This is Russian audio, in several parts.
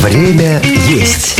Время есть.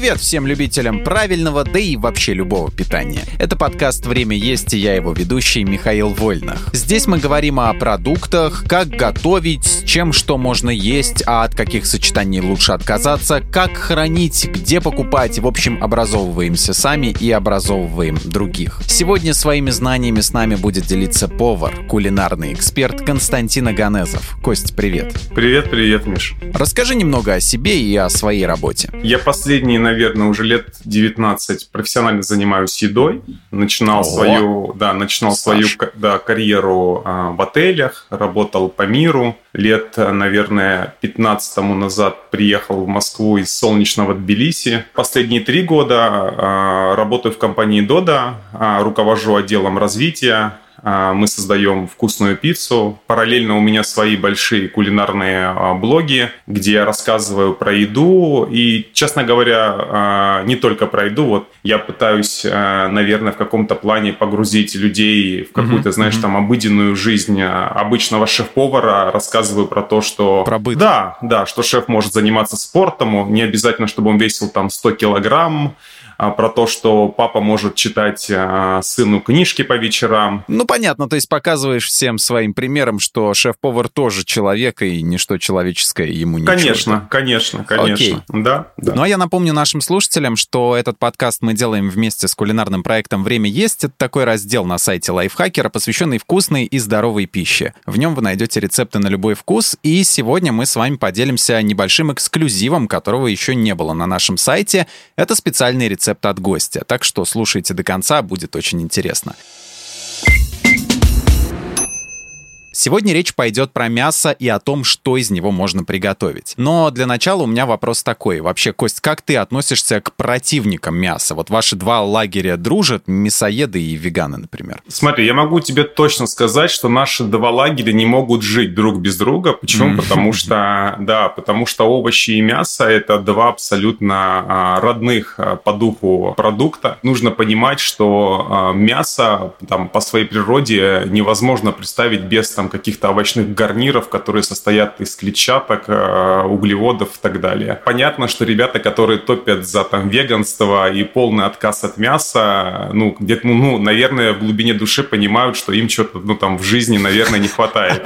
Привет всем любителям правильного, да и вообще любого питания. Это подкаст «Время есть» и я его ведущий Михаил Вольнах. Здесь мы говорим о продуктах, как готовить, с чем что можно есть, а от каких сочетаний лучше отказаться, как хранить, где покупать. В общем, образовываемся сами и образовываем других. Сегодня своими знаниями с нами будет делиться повар, кулинарный эксперт Константин Аганезов. Кость, привет. Привет, привет, Миш. Расскажи немного о себе и о своей работе. Я последний последние, наверное, уже лет 19 профессионально занимаюсь едой. Начинал О, свою, да, начинал свою да, карьеру а, в отелях, работал по миру. Лет, наверное, 15 тому назад приехал в Москву из солнечного Тбилиси. Последние три года а, работаю в компании Дода, а, руковожу отделом развития мы создаем вкусную пиццу. Параллельно у меня свои большие кулинарные а, блоги, где я рассказываю про еду. И, честно говоря, а, не только про еду. Вот я пытаюсь, наверное, в каком-то плане погрузить людей в какую-то, mm-hmm. знаешь, там обыденную жизнь обычного шеф-повара. Рассказываю про то, что... Про быт. Да, да, что шеф может заниматься спортом. Не обязательно, чтобы он весил там 100 килограмм а, про то, что папа может читать а, сыну книжки по вечерам. Ну, понятно, то есть показываешь всем своим примером, что шеф-повар тоже человек, и ничто человеческое ему не Конечно, чуждо. конечно, конечно. Окей. Да, да. Ну, а я напомню нашим слушателям, что этот подкаст мы делаем вместе с кулинарным проектом «Время есть». Это такой раздел на сайте Лайфхакера, посвященный вкусной и здоровой пище. В нем вы найдете рецепты на любой вкус, и сегодня мы с вами поделимся небольшим эксклюзивом, которого еще не было на нашем сайте. Это специальный рецепт рецепт от гостя. Так что слушайте до конца, будет очень интересно. Сегодня речь пойдет про мясо и о том, что из него можно приготовить. Но для начала у меня вопрос такой. Вообще, Кость, как ты относишься к противникам мяса? Вот ваши два лагеря дружат, мясоеды и веганы, например. Смотри, я могу тебе точно сказать, что наши два лагеря не могут жить друг без друга. Почему? Mm-hmm. Потому что, да, потому что овощи и мясо – это два абсолютно а, родных а, по духу продукта. Нужно понимать, что а, мясо там, по своей природе невозможно представить без там каких-то овощных гарниров, которые состоят из клетчаток, э, углеводов и так далее. Понятно, что ребята, которые топят за там веганство и полный отказ от мяса, ну, где-то, ну, ну наверное, в глубине души понимают, что им что-то, ну, там, в жизни, наверное, не хватает.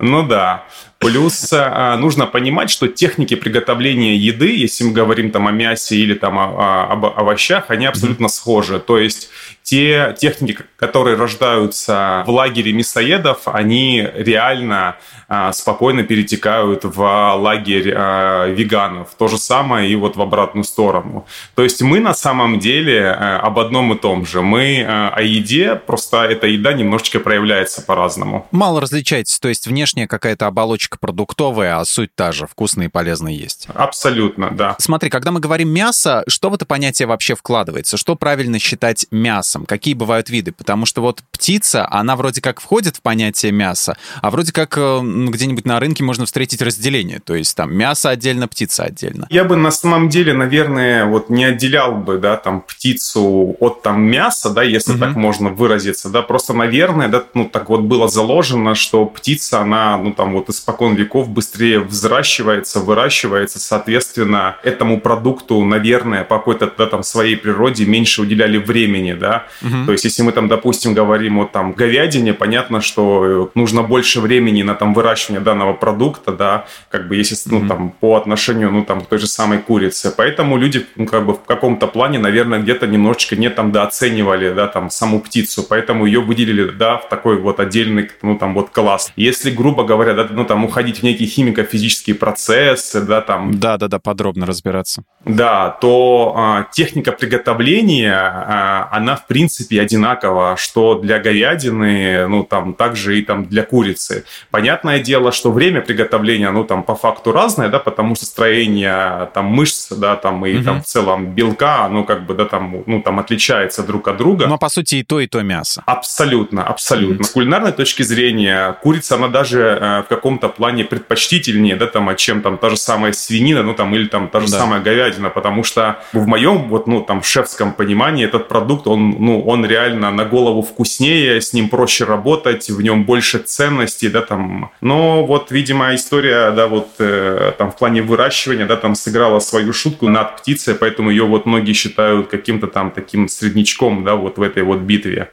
Ну да. Плюс а, нужно понимать, что техники приготовления еды, если мы говорим там о мясе или там о, об овощах, они абсолютно схожи. То есть те техники, которые рождаются в лагере мясоедов, они реально а, спокойно перетекают в лагерь а, веганов. То же самое и вот в обратную сторону. То есть мы на самом деле об одном и том же. Мы о еде, просто эта еда немножечко проявляется по-разному. Мало различаетесь, то есть внешняя какая-то оболочка продуктовая, а суть та же, вкусная и полезная есть. Абсолютно, да. Смотри, когда мы говорим мясо, что в это понятие вообще вкладывается? Что правильно считать мясом? мясом? Какие бывают виды? Потому что вот птица, она вроде как входит в понятие мяса, а вроде как э, где-нибудь на рынке можно встретить разделение. То есть там мясо отдельно, птица отдельно. Я бы на самом деле, наверное, вот не отделял бы, да, там птицу от там мяса, да, если угу. так можно выразиться, да, просто, наверное, да, ну так вот было заложено, что птица, она, ну там вот испокон веков быстрее взращивается, выращивается, соответственно, этому продукту, наверное, по какой-то да, там своей природе меньше уделяли времени, да, Угу. То есть, если мы там, допустим, говорим о там говядине, понятно, что нужно больше времени на там выращивание данного продукта, да, как бы если, ну, там, по отношению, ну, там, к той же самой курице. Поэтому люди, ну, как бы в каком-то плане, наверное, где-то немножечко не там дооценивали, да, там, саму птицу, поэтому ее выделили, да, в такой вот отдельный, ну, там, вот класс. Если, грубо говоря, да, ну, там, уходить в некие химико-физические процессы, да, там... Да-да-да, подробно разбираться. Да, то а, техника приготовления, а, она, в принципе, одинаково, что для говядины, ну, там, также и там для курицы. Понятное дело, что время приготовления, ну, там, по факту разное, да, потому что строение, там, мышц, да, там, и угу. там, в целом белка, оно, как бы, да, там, ну, там, отличается друг от друга. Но, по сути, и то, и то мясо. Абсолютно, абсолютно. Угу. С кулинарной точки зрения, курица, она даже э, в каком-то плане предпочтительнее, да, там, а чем там та же самая свинина, ну, там, или там та же да. самая говядина, потому что в моем, вот, ну, там, шефском понимании этот продукт, он, ну, он реально на голову вкуснее, с ним проще работать, в нем больше ценностей, да, там. Но вот, видимо, история, да, вот, э, там, в плане выращивания, да, там, сыграла свою шутку над птицей, поэтому ее вот многие считают каким-то там таким среднячком, да, вот в этой вот битве.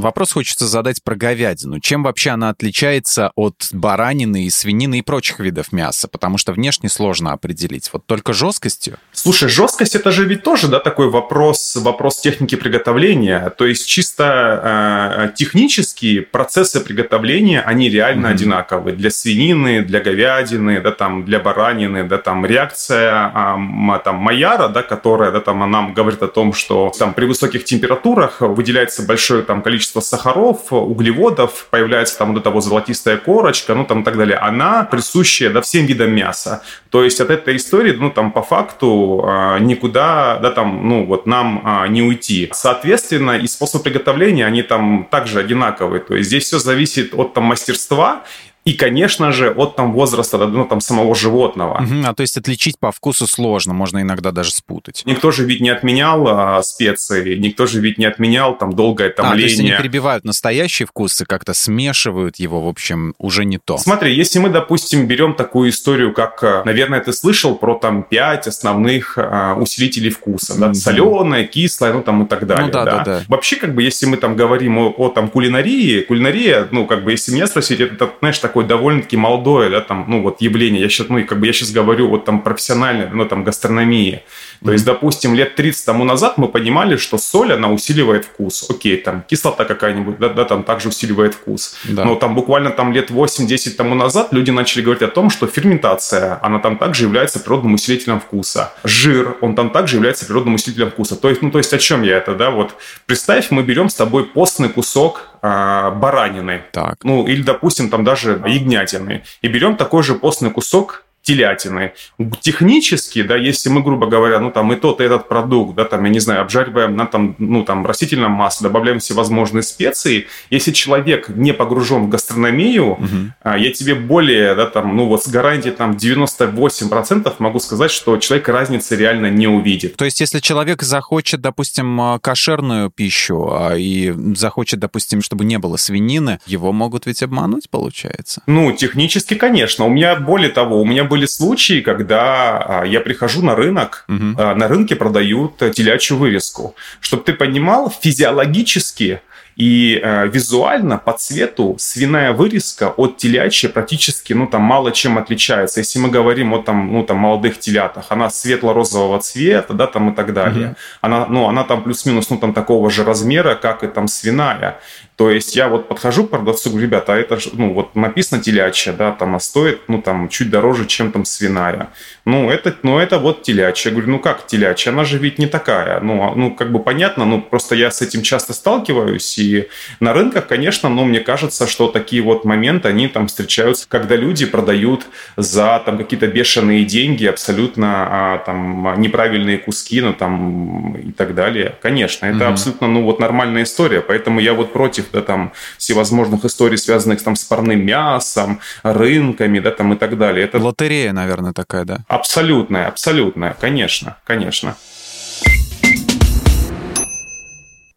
Вопрос хочется задать про говядину. Чем вообще она отличается от баранины и свинины и прочих видов мяса? Потому что внешне сложно определить. Вот только жесткостью? Слушай, жесткость это же ведь тоже, да, такой вопрос, вопрос техники приготовления. То есть чисто э, технические процессы приготовления, они реально mm-hmm. одинаковые. Для свинины, для говядины, да, там, для баранины, да, там, реакция э, там, Майяра, да, которая, да, там, нам говорит о том, что там при высоких температурах выделяется большое там количество количество сахаров, углеводов, появляется там вот эта вот золотистая корочка, ну там и так далее, она присущая да, всем видам мяса. То есть от этой истории, ну там по факту а, никуда, да, там, ну вот нам а, не уйти. Соответственно, и способ приготовления, они там также одинаковые. То есть здесь все зависит от там мастерства и, конечно же, от там возраста, ну, там, самого животного. Угу, а то есть отличить по вкусу сложно, можно иногда даже спутать. Никто же ведь не отменял а, специи, никто же ведь не отменял там долгое томление. А, то есть они перебивают настоящие вкусы, как-то смешивают его, в общем, уже не то. Смотри, если мы, допустим, берем такую историю, как, а, наверное, ты слышал про там пять основных а, усилителей вкуса, да, соленое, кислое, ну, там и так далее. Ну, да, да, да, да. Вообще, как бы, если мы там говорим о, о там кулинарии, кулинария, ну, как бы, если меня спросить, это, знаешь, такой такое довольно-таки молодое, да, там, ну, вот явление. Я сейчас, ну, как бы я сейчас говорю вот там профессионально, ну, там, гастрономии. То есть, допустим, лет 30 тому назад мы понимали, что соль, она усиливает вкус. Окей, там, кислота какая-нибудь, да, да там также усиливает вкус. Да. Но там буквально там лет 8-10 тому назад люди начали говорить о том, что ферментация, она там также является природным усилителем вкуса. Жир, он там также является природным усилителем вкуса. То есть, ну, то есть о чем я это, да, вот представь, мы берем с тобой постный кусок а, баранины. Так. Ну, или, допустим, там даже ягнятины. И берем такой же постный кусок телятины. Технически, да, если мы, грубо говоря, ну, там, и тот, и этот продукт, да, там, я не знаю, обжариваем на, там, ну, там, растительном масле, добавляем всевозможные специи, если человек не погружен в гастрономию, угу. я тебе более, да, там, ну, вот с гарантией, там, 98% могу сказать, что человек разницы реально не увидит. То есть, если человек захочет, допустим, а, кошерную пищу а, и захочет, допустим, чтобы не было свинины, его могут ведь обмануть, получается? Ну, технически, конечно. У меня, более того, у меня были были случаи, когда а, я прихожу на рынок, угу. на рынке продают телячью вырезку. Чтобы ты понимал, физиологически и э, визуально по цвету свиная вырезка от телячьей практически, ну, там мало чем отличается. Если мы говорим о там, ну, там молодых телятах, она светло-розового цвета, да, там и так далее. Mm-hmm. Она, ну, она там плюс-минус, ну, там такого же размера, как и там свиная. То есть я вот подхожу к продавцу, говорю, ребята, а это ну вот написано телячья, да, там а стоит, ну там чуть дороже, чем там свиная. Ну это, ну это вот телячья. Я говорю, ну как телячья? Она же ведь не такая. Ну, а, ну как бы понятно, ну просто я с этим часто сталкиваюсь. И на рынках, конечно, ну мне кажется, что такие вот моменты, они там встречаются, когда люди продают за там какие-то бешеные деньги абсолютно а, там неправильные куски, ну там и так далее. Конечно, это угу. абсолютно, ну вот нормальная история. Поэтому я вот против да, там, всевозможных историй, связанных там, с парным мясом, рынками, да, там, и так далее. Это... Лотерея, наверное, такая, да? Абсолютная, абсолютная, конечно, конечно.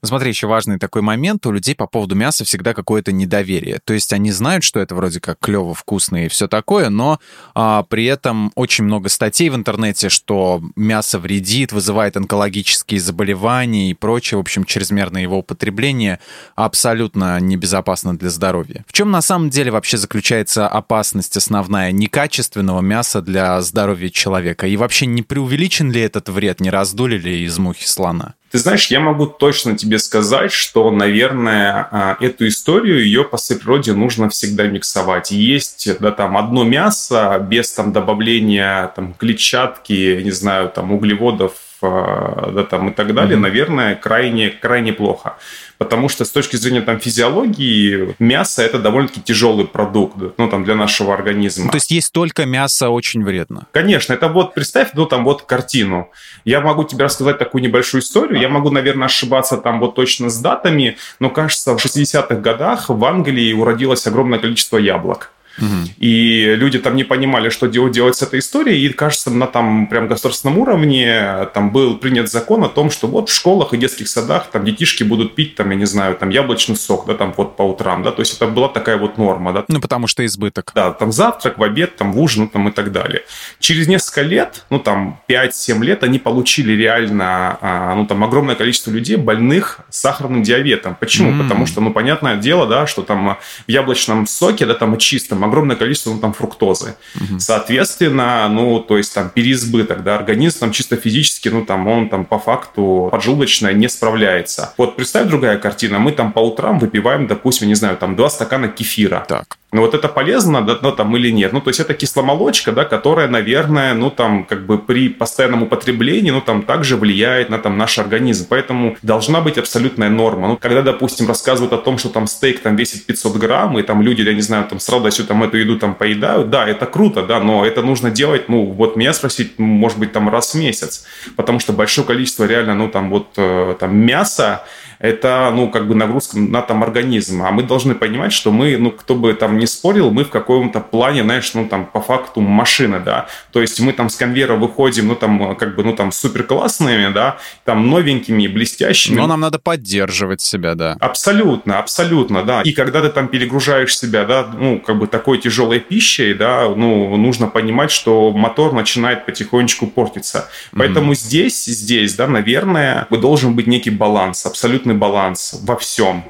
Смотри, еще важный такой момент. У людей по поводу мяса всегда какое-то недоверие. То есть они знают, что это вроде как клево, вкусно и все такое, но а, при этом очень много статей в интернете, что мясо вредит, вызывает онкологические заболевания и прочее. В общем, чрезмерное его употребление абсолютно небезопасно для здоровья. В чем на самом деле вообще заключается опасность основная некачественного мяса для здоровья человека? И вообще не преувеличен ли этот вред, не раздули ли из мухи слона? Ты знаешь, я могу точно тебе сказать, что, наверное, а, эту историю, ее по своей природе нужно всегда миксовать. Есть, да, там, одно мясо без там добавления там клетчатки, не знаю, там, углеводов, да, там и так далее, mm-hmm. наверное, крайне, крайне плохо. Потому что с точки зрения там физиологии мясо это довольно-таки тяжелый продукт, ну там для нашего организма. Ну, то есть есть только мясо очень вредно. Конечно, это вот представь, ну там вот картину. Я могу тебе рассказать такую небольшую историю. Я могу, наверное, ошибаться там вот точно с датами, но кажется, в 60-х годах в Англии уродилось огромное количество яблок. И люди там не понимали, что делать, делать с этой историей. И, кажется, на там прям государственном уровне там был принят закон о том, что вот в школах и детских садах там детишки будут пить, там, я не знаю, там яблочный сок, да, там вот по утрам, да, то есть это была такая вот норма, да. Ну, потому что избыток. Да, там завтрак, в обед, там в ужин, там и так далее. Через несколько лет, ну, там 5-7 лет, они получили реально, а, ну, там огромное количество людей больных сахарным диабетом. Почему? Mm. Потому что, ну, понятное дело, да, что там в яблочном соке, да, там и чистом огромное количество ну, там, фруктозы. Угу. Соответственно, ну, то есть там переизбыток, да, организм там чисто физически, ну, там он там по факту поджелудочная не справляется. Вот представь другая картина, мы там по утрам выпиваем, допустим, не знаю, там два стакана кефира. Так. Ну, вот это полезно, да, ну, там, или нет? Ну, то есть это кисломолочка, да, которая, наверное, ну, там, как бы при постоянном употреблении, ну, там, также влияет на, там, наш организм. Поэтому должна быть абсолютная норма. Ну, когда, допустим, рассказывают о том, что там стейк там весит 500 грамм, и там люди, я не знаю, там, с радостью там эту еду там поедают, да, это круто, да, но это нужно делать, ну, вот меня спросить, может быть, там раз в месяц, потому что большое количество реально, ну, там, вот, э, там, мяса, это, ну, как бы нагрузка на там организм. А мы должны понимать, что мы, ну, кто бы там ни спорил, мы в каком-то плане, знаешь, ну, там, по факту машина, да. То есть мы там с конвейера выходим, ну, там, как бы, ну, там, супер классными, да, там, новенькими, блестящими. Но нам надо поддерживать себя, да. Абсолютно, абсолютно, да. И когда ты там перегружаешь себя, да, ну, как бы такой тяжелой пищей, да, ну, нужно понимать, что мотор начинает потихонечку портиться. Поэтому mm-hmm. здесь, здесь, да, наверное, должен быть некий баланс, абсолютно абсолютный баланс во всем.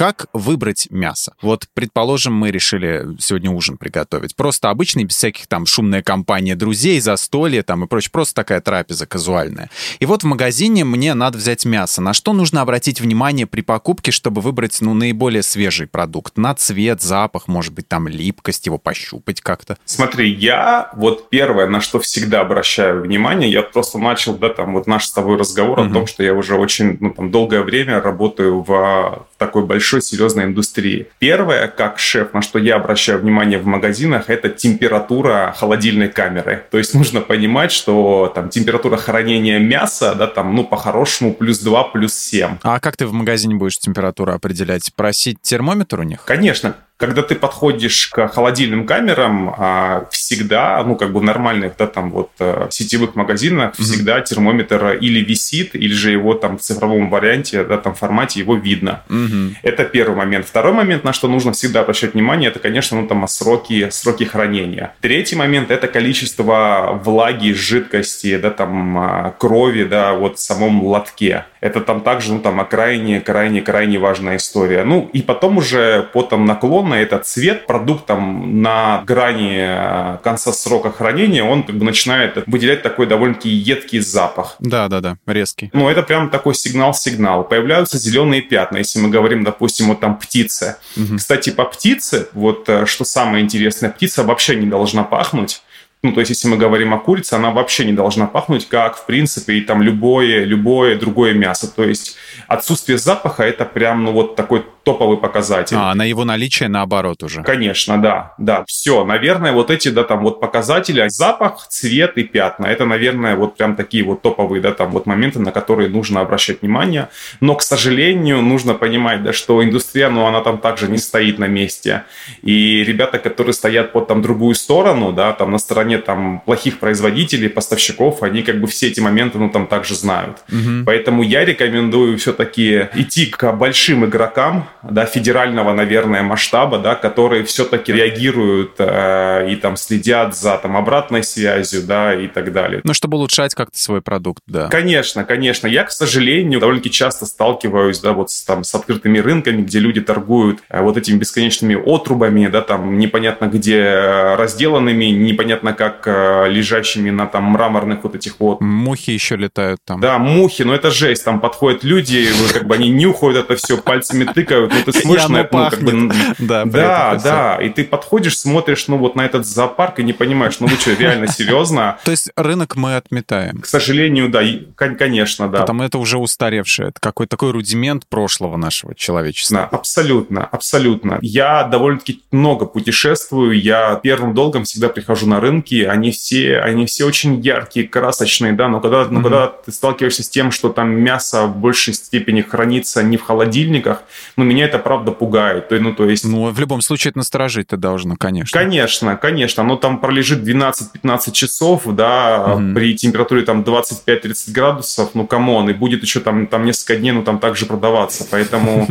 Как выбрать мясо? Вот, предположим, мы решили сегодня ужин приготовить. Просто обычный, без всяких там шумная компания друзей, застолье там и прочее. Просто такая трапеза казуальная. И вот в магазине мне надо взять мясо. На что нужно обратить внимание при покупке, чтобы выбрать, ну, наиболее свежий продукт? На цвет, запах, может быть, там липкость, его пощупать как-то? Смотри, я вот первое, на что всегда обращаю внимание, я просто начал, да, там вот наш с тобой разговор угу. о том, что я уже очень, ну, там, долгое время работаю в такой большой серьезной индустрии. Первое, как шеф, на что я обращаю внимание в магазинах, это температура холодильной камеры. То есть нужно понимать, что там температура хранения мяса, да, там, ну, по-хорошему, плюс 2, плюс 7. А как ты в магазине будешь температуру определять? Просить термометр у них? Конечно когда ты подходишь к холодильным камерам, а, всегда, ну, как бы в нормальных, да, там вот э, сетевых магазинах mm-hmm. всегда термометр или висит, или же его там в цифровом варианте, да, там формате его видно. Mm-hmm. Это первый момент. Второй момент, на что нужно всегда обращать внимание, это, конечно, ну, там сроки, сроки хранения. Третий момент – это количество влаги, жидкости, да, там а, крови, да, вот в самом лотке. Это там также, ну, там, крайне, крайне, крайне важная история. Ну, и потом уже по там наклон на этот цвет, продукт там на грани э, конца срока хранения, он как бы начинает выделять такой довольно-таки едкий запах. Да, да, да, резкий. Ну, это прям такой сигнал-сигнал. Появляются зеленые пятна, если мы говорим, допустим, вот там птицы. Угу. Кстати, по птице, вот э, что самое интересное, птица вообще не должна пахнуть. Ну, то есть, если мы говорим о курице, она вообще не должна пахнуть, как, в принципе, и там любое, любое другое мясо. То есть, отсутствие запаха – это прям, ну, вот такой топовый показатель. А, на его наличие наоборот уже. Конечно, да, да. Все, наверное, вот эти, да, там вот показатели, запах, цвет и пятна, это, наверное, вот прям такие вот топовые, да, там вот моменты, на которые нужно обращать внимание. Но, к сожалению, нужно понимать, да, что индустрия, ну, она там также не стоит на месте. И ребята, которые стоят под там другую сторону, да, там на стороне там плохих производителей, поставщиков, они как бы все эти моменты, ну, там также знают. Угу. Поэтому я рекомендую все-таки идти к большим игрокам, да, федерального, наверное, масштаба, да, которые все-таки реагируют э, и там следят за там обратной связью, да, и так далее. Ну, чтобы улучшать как-то свой продукт, да. Конечно, конечно. Я, к сожалению, довольно-таки часто сталкиваюсь, да, вот с, там, с открытыми рынками, где люди торгуют э, вот этими бесконечными отрубами, да, там непонятно где э, разделанными, непонятно как э, лежащими на там мраморных вот этих вот. Мухи еще летают там. Да, мухи, но это жесть. Там подходят люди, как бы они нюхают это все, пальцами тыкают, ну, ты смотришь на это, ну, как бы... Да, да, да, и ты подходишь, смотришь, ну, вот на этот зоопарк и не понимаешь, ну, вы что, реально серьезно? То есть рынок мы отметаем? К сожалению, да, конечно, да. Потому это уже устаревшее, это какой-то такой рудимент прошлого нашего человечества. Да, абсолютно, абсолютно. Я довольно-таки много путешествую, я первым долгом всегда прихожу на рынки, они все, они все очень яркие, красочные, да, но когда, но когда ты сталкиваешься с тем, что там мясо в большей степени хранится не в холодильниках, ну, меня это правда пугает. Ну, то есть... Ну, в любом случае это насторожить-то должно, конечно. Конечно, конечно. Оно там пролежит 12-15 часов, да, угу. при температуре там 25-30 градусов, ну, come on, и будет еще там, там несколько дней, ну, там также продаваться. Поэтому,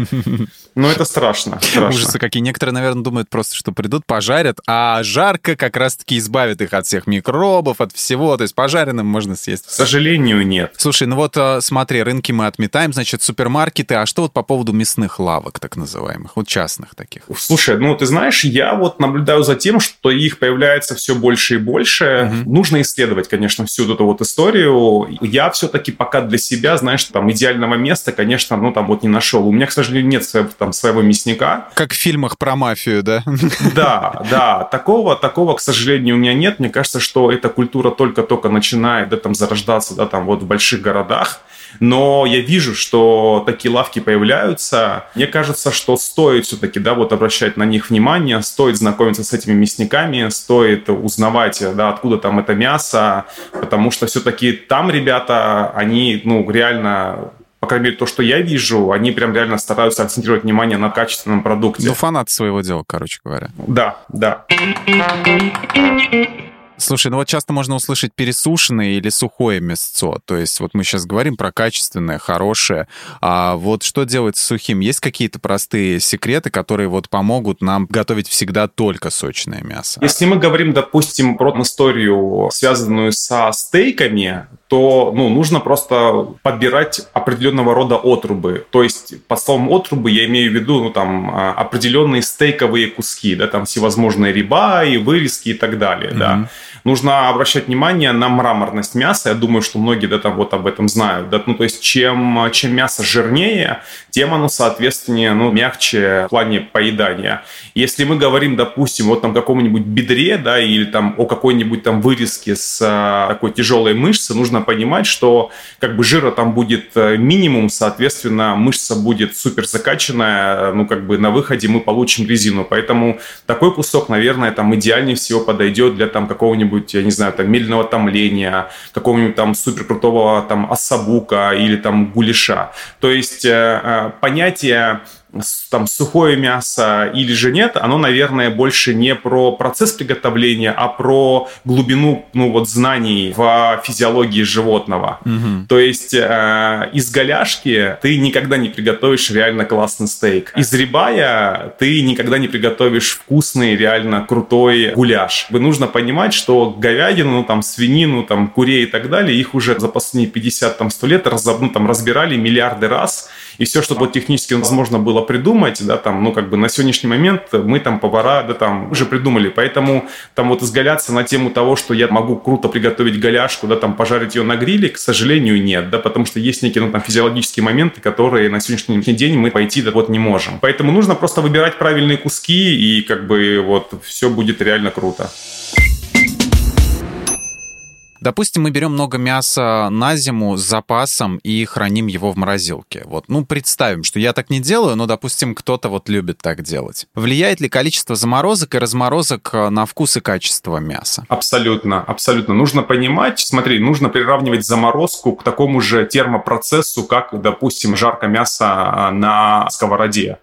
ну, это страшно. Ужасы какие. Некоторые, наверное, думают просто, что придут, пожарят, а жарко как раз-таки избавит их от всех микробов, от всего. То есть пожаренным можно съесть. К сожалению, нет. Слушай, ну вот э, смотри, рынки мы отметаем, значит, супермаркеты. А что вот по поводу мясных лавок, так называемых, вот частных таких? Слушай, ну ты знаешь, я вот наблюдаю за тем, что их появляется все больше и больше. Угу. Нужно исследовать, конечно, всю эту вот историю. Я все-таки пока для себя, знаешь, там идеального места, конечно, ну там вот не нашел. У меня, к сожалению, нет своего, там своего мясника. Как в фильмах про мафию, да? Да, да. Такого, такого, к сожалению, у меня нет. Мне кажется, что эта культура только-только начинает да, там зарождаться, да, там вот в больших городах. Но я вижу, что такие лавки появляются. Мне кажется, что стоит все-таки, да, вот обращать на них внимание, стоит знакомиться с этими мясниками, стоит узнавать, да, откуда там это мясо, потому что все-таки там ребята, они, ну, реально по крайней мере, то, что я вижу, они прям реально стараются акцентировать внимание на качественном продукте. Ну, фанат своего дела, короче говоря. Да, да. Слушай, ну вот часто можно услышать пересушенное или сухое мясцо. То есть вот мы сейчас говорим про качественное, хорошее. А вот что делать с сухим? Есть какие-то простые секреты, которые вот помогут нам готовить всегда только сочное мясо? Если мы говорим, допустим, про историю, связанную со стейками, то ну, нужно просто подбирать определенного рода отрубы. То есть под словом отрубы я имею в виду ну, там, а, определенные стейковые куски, да, там всевозможные риба и вырезки и так далее. Mm-hmm. Да нужно обращать внимание на мраморность мяса. Я думаю, что многие да, там вот об этом знают. Да? Ну, то есть чем, чем мясо жирнее, тем оно, соответственно, ну, мягче в плане поедания. Если мы говорим, допустим, вот там каком-нибудь бедре, да, или там о какой-нибудь там вырезке с а, такой тяжелой мышцы, нужно понимать, что как бы жира там будет э, минимум, соответственно, мышца будет супер закачанная, ну, как бы на выходе мы получим резину. Поэтому такой кусок, наверное, там идеальнее всего подойдет для там какого-нибудь какого-нибудь, я не знаю, там, медленного томления, какого-нибудь там супер крутого там ассабука или там гулеша. То есть э, э понятие там сухое мясо или же нет, оно, наверное, больше не про процесс приготовления, а про глубину, ну вот, знаний в физиологии животного. Угу. То есть э, из голяшки ты никогда не приготовишь реально классный стейк. Из рибая ты никогда не приготовишь вкусный, реально крутой гуляш. Вы нужно понимать, что говядину, ну, там, свинину, там, курей и так далее, их уже за последние 50-100 там, лет раз, ну, там, разбирали миллиарды раз, и все, что вот технически возможно было придумать, да, там, ну, как бы на сегодняшний момент мы там повара, да, там, уже придумали. Поэтому там вот изгаляться на тему того, что я могу круто приготовить голяшку, да, там, пожарить ее на гриле, к сожалению, нет, да, потому что есть некие, ну, там, физиологические моменты, которые на сегодняшний день мы пойти, да, вот не можем. Поэтому нужно просто выбирать правильные куски, и как бы вот все будет реально круто. Допустим, мы берем много мяса на зиму с запасом и храним его в морозилке. Вот, ну, представим, что я так не делаю, но, допустим, кто-то вот любит так делать. Влияет ли количество заморозок и разморозок э, на вкус и качество мяса? Абсолютно, абсолютно. Нужно понимать, смотри, нужно приравнивать заморозку к такому же термопроцессу, как, допустим, жарка мяса на сковороде.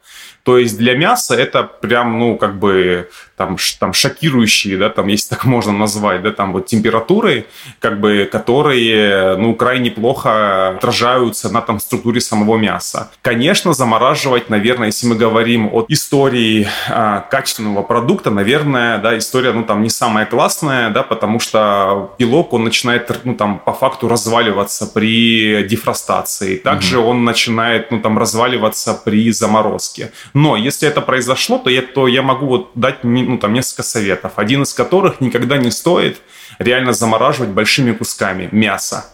То есть для мяса это прям, ну, как бы там, там шокирующие, да, там, если так можно назвать, да, там вот температуры, как бы, которые, ну, крайне плохо отражаются на там структуре самого мяса. Конечно, замораживать, наверное, если мы говорим о истории а, качественного продукта, наверное, да, история, ну, там, не самая классная, да, потому что белок, он начинает, ну, там, по факту разваливаться при дефростации. Также mm-hmm. он начинает, ну, там, разваливаться при заморозке. Но если это произошло, то я, то я могу вот дать ну, там несколько советов, один из которых никогда не стоит реально замораживать большими кусками мяса.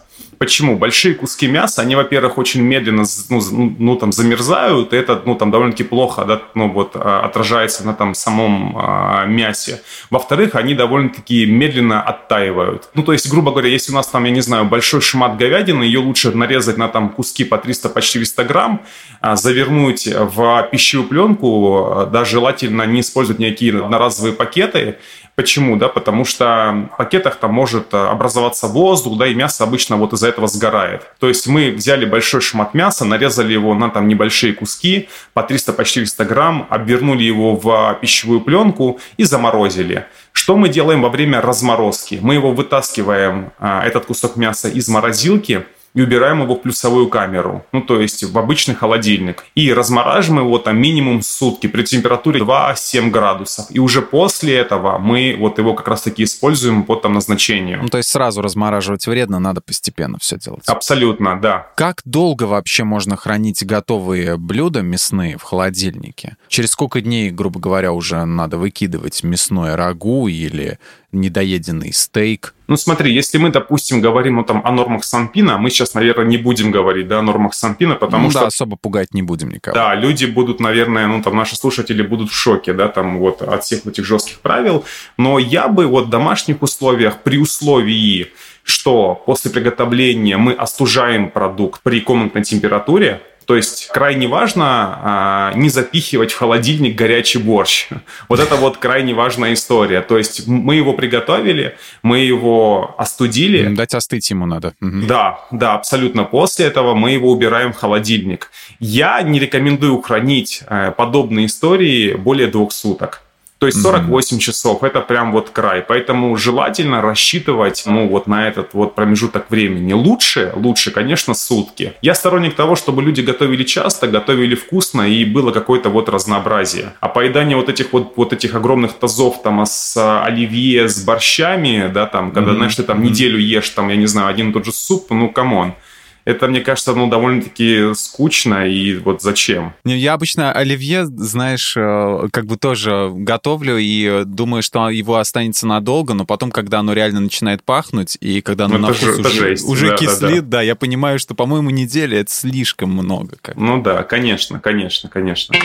Почему? Большие куски мяса, они, во-первых, очень медленно ну, ну, там, замерзают, и это ну, там, довольно-таки плохо да, ну, вот, а, отражается на там, самом а, мясе. Во-вторых, они довольно-таки медленно оттаивают. Ну, то есть, грубо говоря, если у нас там, я не знаю, большой шмат говядины, ее лучше нарезать на там куски по 300, по 400 грамм, а, завернуть в пищевую пленку, да, желательно не использовать никакие одноразовые пакеты, Почему? Да, потому что в пакетах там может э, образоваться воздух, да, и мясо обычно вот из-за этого сгорает. То есть мы взяли большой шмат мяса, нарезали его на там небольшие куски по 300 по 400 грамм, обернули его в пищевую пленку и заморозили. Что мы делаем во время разморозки? Мы его вытаскиваем, э, этот кусок мяса из морозилки, и убираем его в плюсовую камеру, ну то есть в обычный холодильник. И размораживаем его там минимум сутки при температуре 2-7 градусов. И уже после этого мы вот его как раз таки используем по там назначению. Ну то есть сразу размораживать вредно, надо постепенно все делать. Абсолютно, да. Как долго вообще можно хранить готовые блюда мясные в холодильнике? Через сколько дней, грубо говоря, уже надо выкидывать мясное рагу или недоеденный стейк. Ну смотри, если мы, допустим, говорим ну, там, о нормах Санпина, мы сейчас, наверное, не будем говорить да, о нормах Санпина, потому ну, что... Да, особо пугать не будем никого. Да, люди будут, наверное, ну там наши слушатели будут в шоке, да, там вот от всех этих жестких правил, но я бы вот в домашних условиях, при условии, что после приготовления мы остужаем продукт при комнатной температуре, то есть крайне важно а, не запихивать в холодильник горячий борщ. Вот это вот крайне важная история. То есть мы его приготовили, мы его остудили. Дать остыть ему надо. Угу. Да, да, абсолютно. После этого мы его убираем в холодильник. Я не рекомендую хранить э, подобные истории более двух суток. То есть 48 mm-hmm. часов это прям вот край. Поэтому желательно рассчитывать, ну, вот на этот вот промежуток времени. Лучше, лучше, конечно, сутки. Я сторонник того, чтобы люди готовили часто, готовили вкусно и было какое-то вот разнообразие. А поедание вот этих вот, вот этих огромных тазов там с оливье, с борщами, да, там, когда, mm-hmm. знаешь, ты там неделю ешь, там, я не знаю, один и тот же суп, ну, come on это, мне кажется, ну, довольно-таки скучно, и вот зачем? Я обычно оливье, знаешь, э, как бы тоже готовлю и думаю, что его останется надолго, но потом, когда оно реально начинает пахнуть, и когда оно ну, на вкус уже, уже да, кислит, да, да. да, я понимаю, что, по-моему, неделя — это слишком много. Как ну да, конечно, конечно, конечно.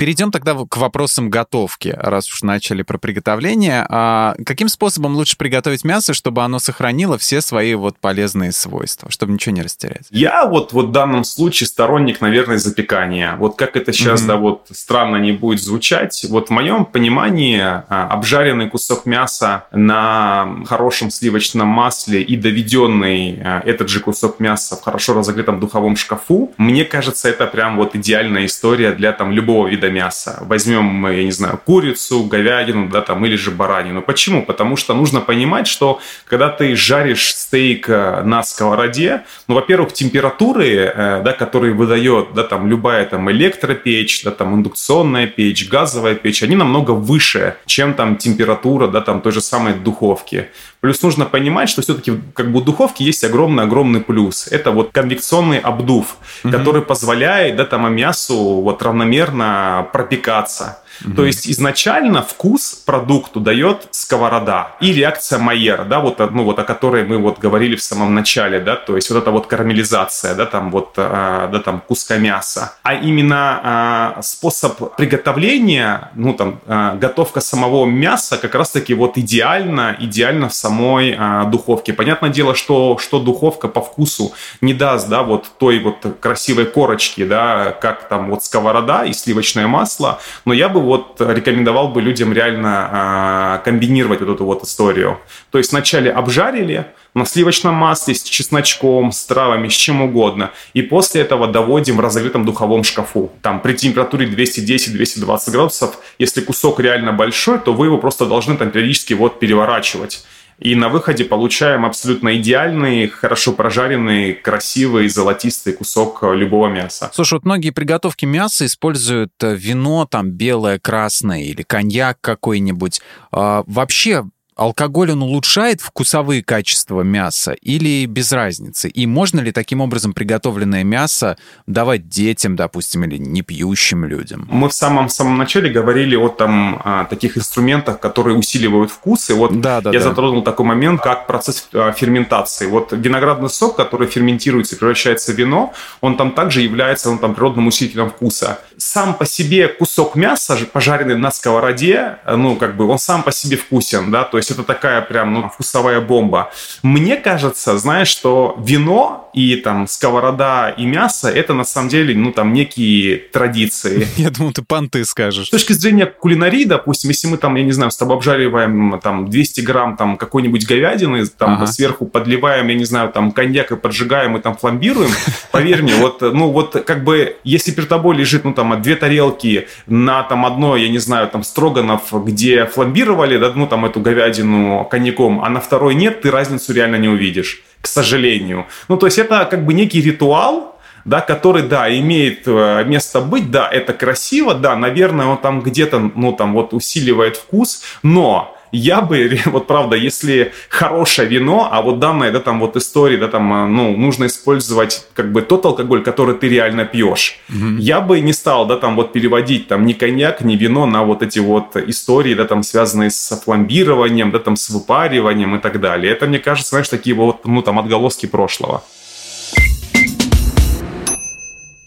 Перейдем тогда к вопросам готовки, раз уж начали про приготовление. А каким способом лучше приготовить мясо, чтобы оно сохранило все свои вот полезные свойства, чтобы ничего не растерять? Я вот, вот в данном случае сторонник, наверное, запекания. Вот как это сейчас, mm-hmm. да, вот странно не будет звучать. Вот в моем понимании а, обжаренный кусок мяса на хорошем сливочном масле и доведенный а, этот же кусок мяса в хорошо разогретом духовом шкафу, мне кажется, это прям вот идеальная история для там любого вида мяса. Возьмем, я не знаю, курицу, говядину, да, там, или же баранину. Почему? Потому что нужно понимать, что когда ты жаришь стейк э, на сковороде, ну, во-первых, температуры, э, да, которые выдает, да, там, любая там электропечь, да, там, индукционная печь, газовая печь, они намного выше, чем там температура, да, там, той же самой духовки. Плюс нужно понимать, что все-таки как бы у духовки есть огромный-огромный плюс. Это вот конвекционный обдув, угу. который позволяет да, там, мясу вот равномерно пропекаться. Угу. То есть изначально вкус продукту дает сковорода и реакция Майера, да, вот, ну, вот о которой мы вот говорили в самом начале, да, то есть вот эта вот карамелизация, да, там вот, э, да, там куска мяса. А именно э, способ приготовления, ну, там, э, готовка самого мяса как раз-таки вот идеально, идеально в самой духовке. Понятное дело, что, что духовка по вкусу не даст, да, вот той вот красивой корочки, да, как там вот сковорода и сливочное масло, но я бы вот рекомендовал бы людям реально э, комбинировать вот эту вот историю. То есть вначале обжарили на сливочном масле с чесночком, с травами, с чем угодно. И после этого доводим в разогретом духовом шкафу. Там при температуре 210-220 градусов, если кусок реально большой, то вы его просто должны там периодически вот переворачивать. И на выходе получаем абсолютно идеальный, хорошо прожаренный, красивый, золотистый кусок любого мяса. Слушай, вот многие приготовки мяса используют э, вино там белое, красное или коньяк какой-нибудь. А, вообще алкоголь, он улучшает вкусовые качества мяса или без разницы? И можно ли таким образом приготовленное мясо давать детям, допустим, или непьющим людям? Мы в самом-самом начале говорили о там о таких инструментах, которые усиливают вкус. И вот да, да, я да. затронул такой момент, как процесс а, ферментации. Вот виноградный сок, который ферментируется и превращается в вино, он там также является он там природным усилителем вкуса. Сам по себе кусок мяса, пожаренный на сковороде, ну, как бы он сам по себе вкусен, да, то есть это такая прям, ну, вкусовая бомба. Мне кажется, знаешь, что вино и там сковорода и мясо — это на самом деле, ну, там, некие традиции. Я думаю, ты понты скажешь. С точки зрения кулинарии, допустим, если мы там, я не знаю, с тобой обжариваем там 200 грамм там какой-нибудь говядины, там ага. сверху подливаем, я не знаю, там коньяк и поджигаем и там фламбируем, поверь мне, вот, ну, вот как бы, если перед тобой лежит, ну, там, две тарелки на там одно, я не знаю, там, строганов, где фламбировали, да, ну, там, эту говядину коньяком, а на второй нет, ты разницу реально не увидишь, к сожалению. Ну, то есть это как бы некий ритуал, да, который, да, имеет э, место быть, да, это красиво, да, наверное, он там где-то, ну, там вот усиливает вкус, но я бы, вот правда, если хорошее вино, а вот данная, да, там вот история, да, там, а, ну, нужно использовать как бы тот алкоголь, который ты реально пьешь. Mm-hmm. Я бы не стал, да, там вот переводить там ни коньяк, ни вино на вот эти вот истории, да, там связанные с фламбированием, да, там с выпариванием и так далее. Это, мне кажется, знаешь, такие вот, ну, там отголоски прошлого.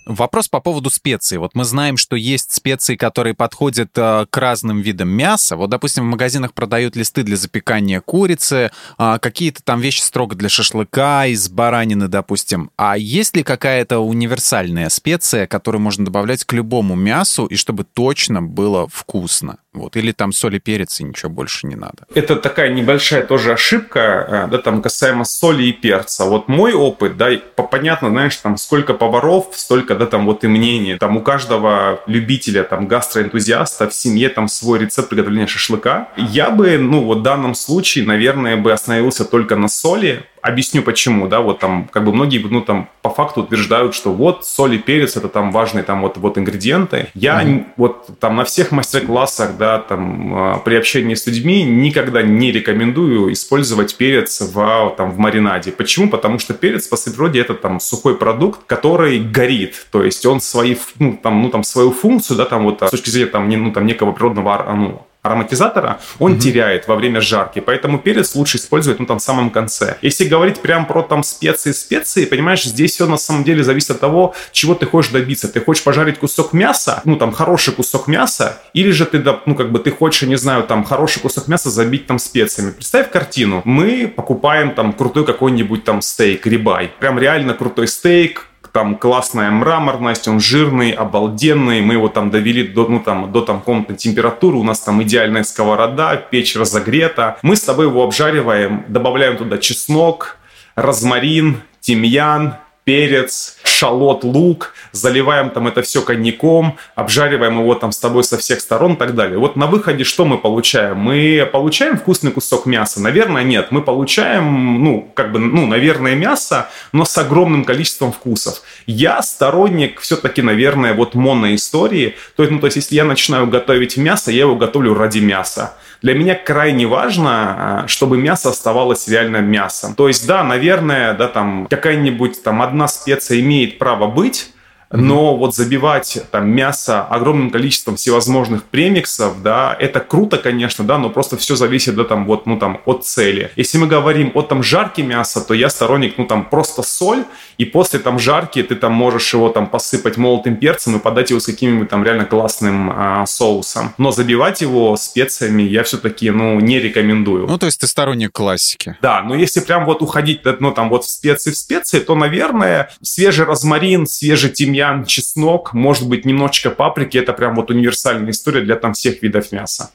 Вопрос по поводу специй. Вот мы знаем, что есть специи, которые подходят э, к разным видам мяса. Вот, допустим, в магазинах продают листы для запекания курицы, э, какие-то там вещи строго для шашлыка, из баранины, допустим. А есть ли какая-то универсальная специя, которую можно добавлять к любому мясу, и чтобы точно было вкусно? Вот, или там соль и перец, и ничего больше не надо. Это такая небольшая тоже ошибка, э, да, там касаемо соли и перца. Вот мой опыт, да, понятно, знаешь, там сколько поваров, столько, да, там вот и мнений. Там у каждого любителя, там, гастроэнтузиаста в семье там свой рецепт приготовления шашлыка. Я бы, ну, вот в данном случае, наверное, бы остановился только на соли, Объясню почему, да, вот там, как бы многие, ну, там, по факту утверждают, что вот соль и перец это там важные там вот, вот ингредиенты. Я mm-hmm. вот там на всех мастер-классах, да, там, а, при общении с людьми никогда не рекомендую использовать перец в, там, в маринаде. Почему? Потому что перец, по своей природе, это там сухой продукт, который горит, то есть он свои, ну, там, ну, там, свою функцию, да, там вот с точки зрения там, не, ну, там некого природного ну, ароматизатора, он mm-hmm. теряет во время жарки. Поэтому перец лучше использовать ну, там, в самом конце. Если говорить прям про там специи, специи, понимаешь, здесь все на самом деле зависит от того, чего ты хочешь добиться. Ты хочешь пожарить кусок мяса, ну там хороший кусок мяса, или же ты, ну как бы ты хочешь, не знаю, там хороший кусок мяса забить там специями. Представь картину. Мы покупаем там крутой какой-нибудь там стейк, рибай. Прям реально крутой стейк, там классная мраморность, он жирный, обалденный, мы его там довели до, ну, там, до там комнатной температуры, у нас там идеальная сковорода, печь разогрета. Мы с тобой его обжариваем, добавляем туда чеснок, розмарин, тимьян, перец, шалот, лук, заливаем там это все коньяком, обжариваем его там с тобой со всех сторон и так далее. Вот на выходе что мы получаем? Мы получаем вкусный кусок мяса? Наверное, нет. Мы получаем, ну, как бы, ну, наверное, мясо, но с огромным количеством вкусов. Я сторонник все-таки, наверное, вот моноистории. То есть, ну, то есть, если я начинаю готовить мясо, я его готовлю ради мяса. Для меня крайне важно, а, чтобы мясо оставалось реально мясом. То есть, да, наверное, да, там какая-нибудь там одна специя имеет право быть, но вот забивать там мясо огромным количеством всевозможных премиксов, да, это круто, конечно, да, но просто все зависит, да, там вот, ну там от цели. Если мы говорим о там жарке мяса, то я сторонник, ну там просто соль, и после там жарки ты там можешь его там посыпать молотым перцем и подать его с каким-нибудь там реально классным а, соусом. Но забивать его специями я все-таки, ну, не рекомендую. Ну, то есть ты сторонник классики. Да, но если прям вот уходить, ну, там вот в специи в специи, то, наверное, свежий розмарин, свежий тимьян, тимьян, чеснок, может быть, немножечко паприки. Это прям вот универсальная история для там всех видов мяса.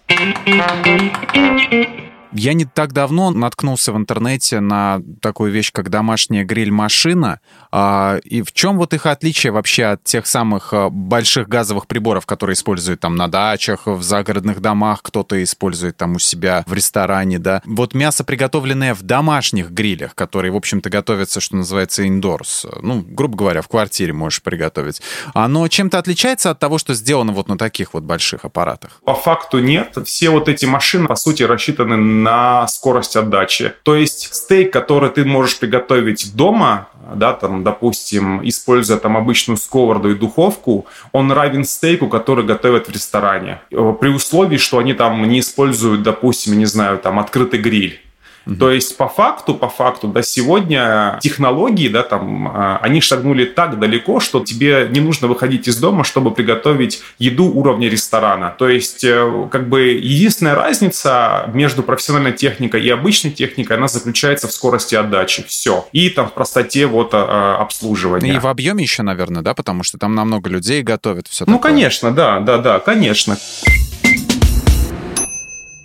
Я не так давно наткнулся в интернете на такую вещь, как домашняя гриль-машина. А, и в чем вот их отличие вообще от тех самых а, больших газовых приборов, которые используют там на дачах, в загородных домах, кто-то использует там у себя в ресторане, да. Вот мясо, приготовленное в домашних грилях, которые, в общем-то, готовятся, что называется, indoors. Ну, грубо говоря, в квартире можешь приготовить. Оно чем-то отличается от того, что сделано вот на таких вот больших аппаратах? По факту нет. Все вот эти машины, по сути, рассчитаны на скорость отдачи. То есть стейк, который ты можешь приготовить дома, да, там, допустим, используя там обычную сковороду и духовку, он равен стейку, который готовят в ресторане. При условии, что они там не используют, допустим, не знаю, там, открытый гриль. Угу. То есть по факту, по факту, да, сегодня технологии, да, там, а, они шагнули так далеко, что тебе не нужно выходить из дома, чтобы приготовить еду уровня ресторана. То есть, э, как бы, единственная разница между профессиональной техникой и обычной техникой, она заключается в скорости отдачи. Все. И там в простоте вот а, а, обслуживания. И в объеме еще, наверное, да, потому что там намного людей готовят все Ну, такое. конечно, да, да, да, конечно.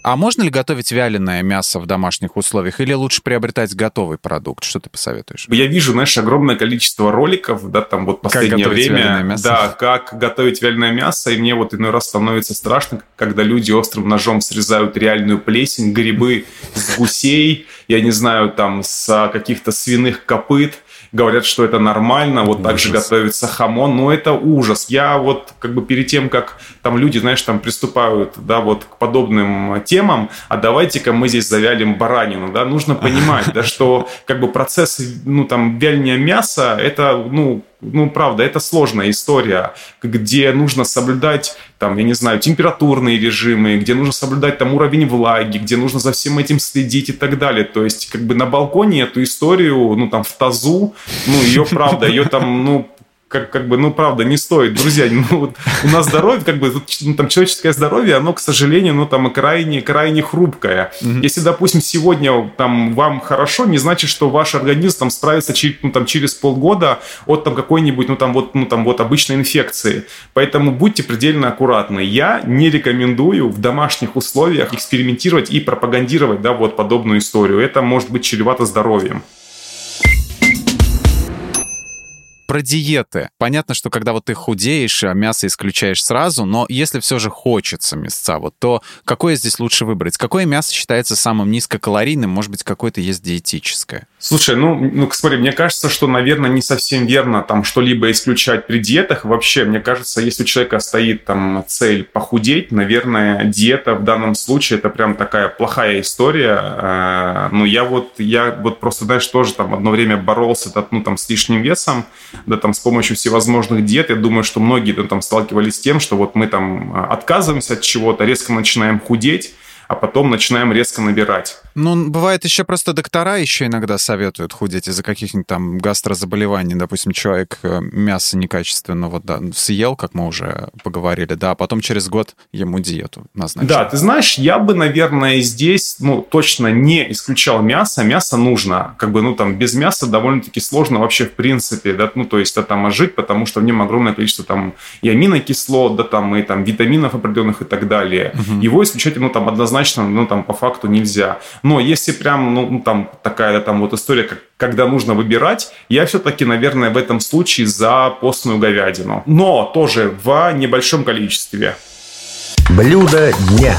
А можно ли готовить вяленое мясо в домашних условиях или лучше приобретать готовый продукт? Что ты посоветуешь? Я вижу, знаешь, огромное количество роликов, да, там вот последнее как время. Мясо? Да, как готовить вяленое мясо, и мне вот иной раз становится страшно, когда люди острым ножом срезают реальную плесень, грибы с гусей, я не знаю, там, с каких-то свиных копыт, говорят, что это нормально, вот ужас. так же готовится хамон, но это ужас. Я вот как бы перед тем, как там люди, знаешь, там приступают, да, вот к подобным темам, а давайте-ка мы здесь завялим баранину, да, нужно понимать, да, что как бы процесс, ну, там, вяления мяса, это, ну, ну, правда, это сложная история, где нужно соблюдать, там, я не знаю, температурные режимы, где нужно соблюдать там уровень влаги, где нужно за всем этим следить и так далее. То есть, как бы на балконе эту историю, ну, там, в тазу, ну, ее, правда, ее там, ну, как, как бы, ну, правда, не стоит, друзья. Ну, вот у нас здоровье, как бы, ну, там, человеческое здоровье, оно, к сожалению, ну, там, крайне, крайне хрупкое. Угу. Если, допустим, сегодня там вам хорошо, не значит, что ваш организм там справится через, ну, там, через полгода от там какой-нибудь, ну, там, вот, ну, там, вот обычной инфекции. Поэтому будьте предельно аккуратны. Я не рекомендую в домашних условиях экспериментировать и пропагандировать, да, вот подобную историю. Это может быть чревато здоровьем про диеты. Понятно, что когда вот ты худеешь, а мясо исключаешь сразу, но если все же хочется мясца, вот то какое здесь лучше выбрать? Какое мясо считается самым низкокалорийным? Может быть, какое-то есть диетическое? Слушай, ну, ну, смотри, мне кажется, что, наверное, не совсем верно там что-либо исключать при диетах. Вообще, мне кажется, если у человека стоит там цель похудеть, наверное, диета в данном случае это прям такая плохая история. Э, ну, я вот, я вот просто, знаешь, тоже там одно время боролся ну, там, с лишним весом, да, там, с помощью всевозможных диет, я думаю, что многие да, там сталкивались с тем, что вот мы там отказываемся от чего-то, резко начинаем худеть, а потом начинаем резко набирать. Ну, бывает еще просто доктора еще иногда советуют худеть из-за каких-нибудь там гастрозаболеваний. Допустим, человек э, мясо некачественного да, съел, как мы уже поговорили, да, а потом через год ему диету назначили. Да, ты знаешь, я бы, наверное, здесь, ну, точно не исключал мясо. Мясо нужно. Как бы, ну, там, без мяса довольно-таки сложно вообще в принципе, да, ну, то есть, да, там, жить, потому что в нем огромное количество там и аминокислот, да, там, и там витаминов определенных и так далее. Угу. Его исключать, ну, там, однозначно, ну, там, по факту нельзя. Но если прям, ну, там такая там вот история, как, когда нужно выбирать, я все-таки, наверное, в этом случае за постную говядину. Но тоже в небольшом количестве. Блюдо дня.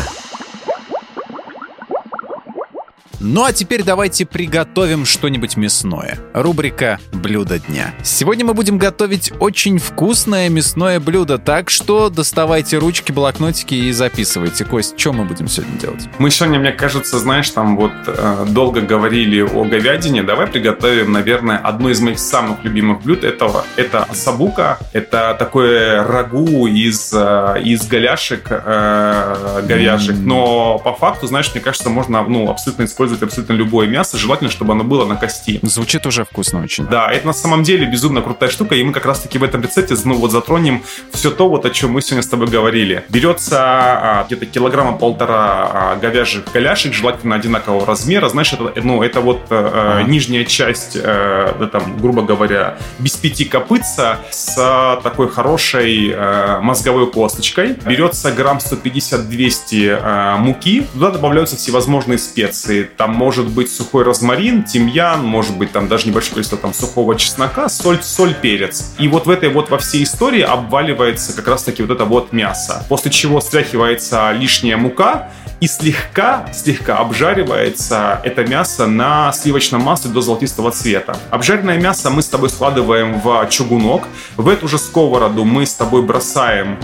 Ну а теперь давайте приготовим что-нибудь мясное. Рубрика «Блюдо дня». Сегодня мы будем готовить очень вкусное мясное блюдо, так что доставайте ручки, блокнотики и записывайте. Кость, что мы будем сегодня делать? Мы сегодня, мне кажется, знаешь, там вот э, долго говорили о говядине. Давай приготовим, наверное, одно из моих самых любимых блюд этого. Это сабука. Это такое рагу из, э, из голяшек э, говяжьих. Mm. Но по факту, знаешь, мне кажется, можно ну, абсолютно использовать использовать абсолютно любое мясо, желательно, чтобы оно было на кости. Звучит уже вкусно очень. Да, это на самом деле безумно крутая штука, и мы как раз-таки в этом рецепте, ну вот затронем все то, вот о чем мы сегодня с тобой говорили. Берется а, где-то килограмма полтора а, говяжьих голяшек, желательно одинакового размера, знаешь, это, ну, это вот а, ага. нижняя часть, а, да, там, грубо говоря, без пяти копытца с такой хорошей а, мозговой косточкой. Берется грамм 150-200 а, муки, туда добавляются всевозможные специи, там может быть сухой розмарин, тимьян, может быть там даже небольшое количество там сухого чеснока, соль, соль, перец. И вот в этой вот во всей истории обваливается как раз таки вот это вот мясо. После чего стряхивается лишняя мука, и слегка, слегка обжаривается это мясо на сливочном масле до золотистого цвета. Обжаренное мясо мы с тобой складываем в чугунок. В эту же сковороду мы с тобой бросаем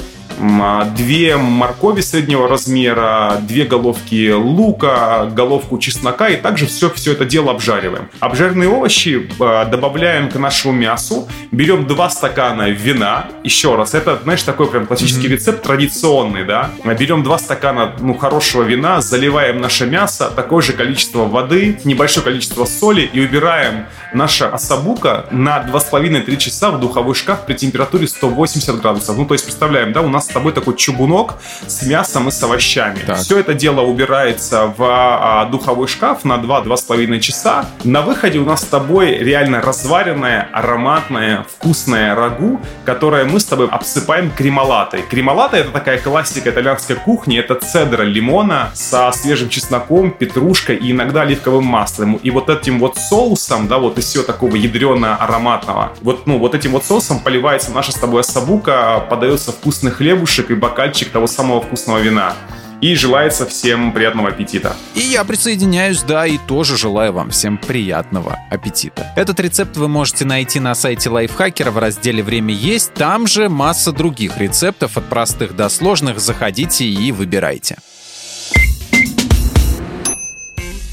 две моркови среднего размера, две головки лука, головку чеснока и также все, все это дело обжариваем. Обжаренные овощи а, добавляем к нашему мясу, берем два стакана вина, еще раз, это, знаешь, такой прям классический mm-hmm. рецепт традиционный, да, берем два стакана, ну, хорошего вина, заливаем наше мясо, такое же количество воды, небольшое количество соли и убираем наше асабука на 2,5-3 часа в духовой шкаф при температуре 180 градусов. Ну, то есть, представляем, да, у нас с тобой такой чугунок с мясом и с овощами. Так. Все это дело убирается в а, духовой шкаф на 2-2,5 часа. На выходе у нас с тобой реально разваренное, ароматное, вкусное рагу, которое мы с тобой обсыпаем кремолатой. Кремолата это такая классика итальянской кухни, это цедра лимона со свежим чесноком, петрушкой и иногда оливковым маслом. И вот этим вот соусом, да, вот из всего такого ядрено-ароматного, вот, ну, вот этим вот соусом поливается наша с тобой асабука, подается вкусный хлебушек и бокальчик того самого вкусного вина. И желается всем приятного аппетита. И я присоединяюсь, да, и тоже желаю вам всем приятного аппетита. Этот рецепт вы можете найти на сайте Лайфхакера в разделе «Время есть». Там же масса других рецептов от простых до сложных. Заходите и выбирайте.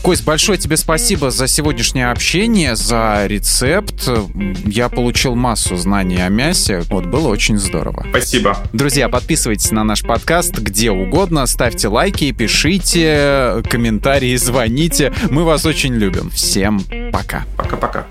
Кость, большое тебе спасибо за сегодняшнее общение, за рецепт. Я получил массу знаний о мясе. Вот, было очень здорово. Спасибо. Друзья, подписывайтесь на наш подкаст где угодно, ставьте лайки, пишите комментарии, звоните. Мы вас очень любим. Всем пока. Пока-пока.